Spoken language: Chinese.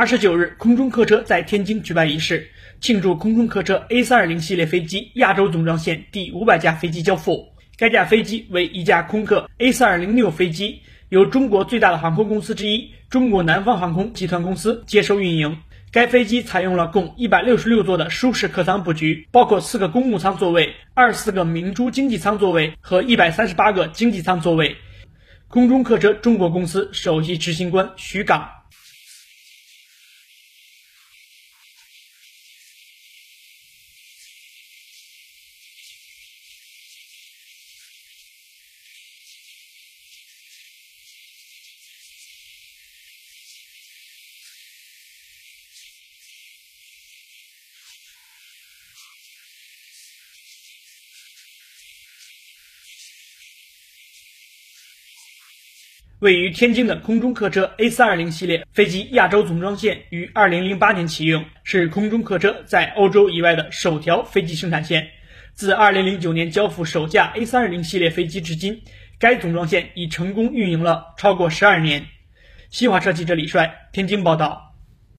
二十九日，空中客车在天津举办仪式，庆祝空中客车 A320 系列飞机亚洲总装线第五百架飞机交付。该架飞机为一架空客 A320 六飞机，由中国最大的航空公司之一中国南方航空集团公司接收运营。该飞机采用了共一百六十六座的舒适客舱布局，包括四个公务舱座位、二十四个明珠经济舱座位和一百三十八个经济舱座位。空中客车中国公司首席执行官徐岗。位于天津的空中客车 A320 系列飞机亚洲总装线于2008年启用，是空中客车在欧洲以外的首条飞机生产线。自2009年交付首架 A320 系列飞机至今，该总装线已成功运营了超过十二年。新华社记者李帅，天津报道。